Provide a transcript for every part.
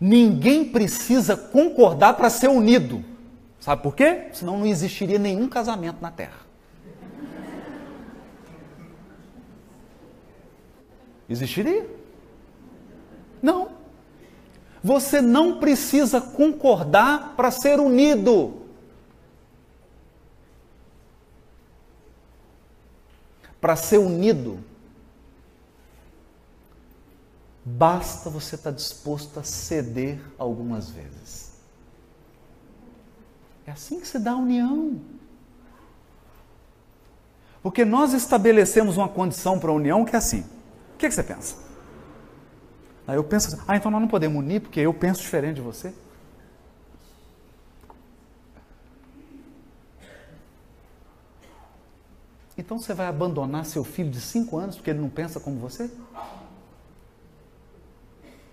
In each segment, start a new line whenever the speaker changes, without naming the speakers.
Ninguém precisa concordar para ser unido. Sabe por quê? Senão não existiria nenhum casamento na Terra. Existiria? Não. Você não precisa concordar para ser unido. Para ser unido, basta você estar disposto a ceder algumas vezes. É assim que se dá a união. Porque nós estabelecemos uma condição para a união que é assim. O que, que você pensa? Aí eu penso assim, ah, então nós não podemos unir porque eu penso diferente de você. Então você vai abandonar seu filho de cinco anos porque ele não pensa como você?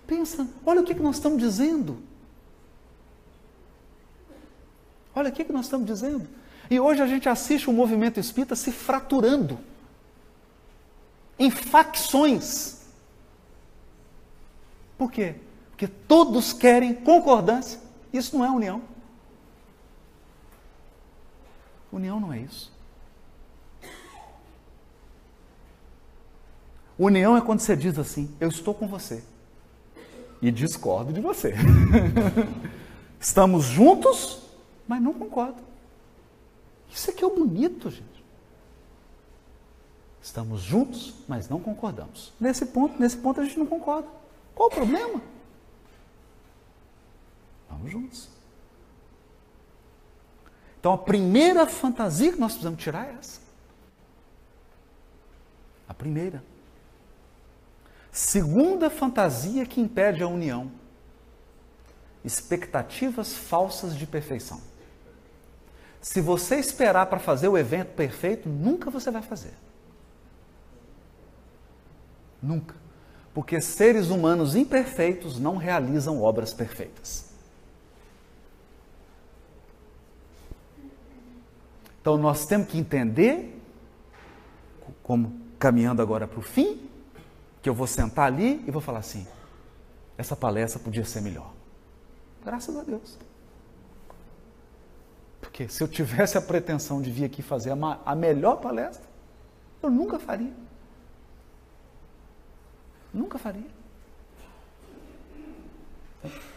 Pensa, olha o que, que nós estamos dizendo. Olha o que, que nós estamos dizendo. E hoje a gente assiste o movimento espírita se fraturando em facções. Por quê? Porque todos querem concordância. Isso não é união. União não é isso. União é quando você diz assim: Eu estou com você e discordo de você. Estamos juntos, mas não concordo. Isso aqui é o bonito, gente. Estamos juntos, mas não concordamos. Nesse ponto, nesse ponto a gente não concorda. Qual o problema? Vamos juntos. Então a primeira fantasia que nós precisamos tirar é essa. A primeira. Segunda fantasia que impede a união: expectativas falsas de perfeição. Se você esperar para fazer o evento perfeito, nunca você vai fazer. Nunca porque seres humanos imperfeitos não realizam obras perfeitas. Então nós temos que entender, como caminhando agora para o fim, que eu vou sentar ali e vou falar assim: essa palestra podia ser melhor. Graças a Deus. Porque se eu tivesse a pretensão de vir aqui fazer a, a melhor palestra, eu nunca faria. Nunca faria.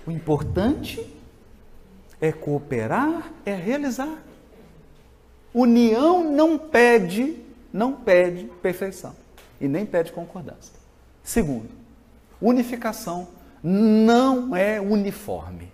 O importante é cooperar, é realizar. União não pede, não pede perfeição e nem pede concordância. Segundo, unificação não é uniforme.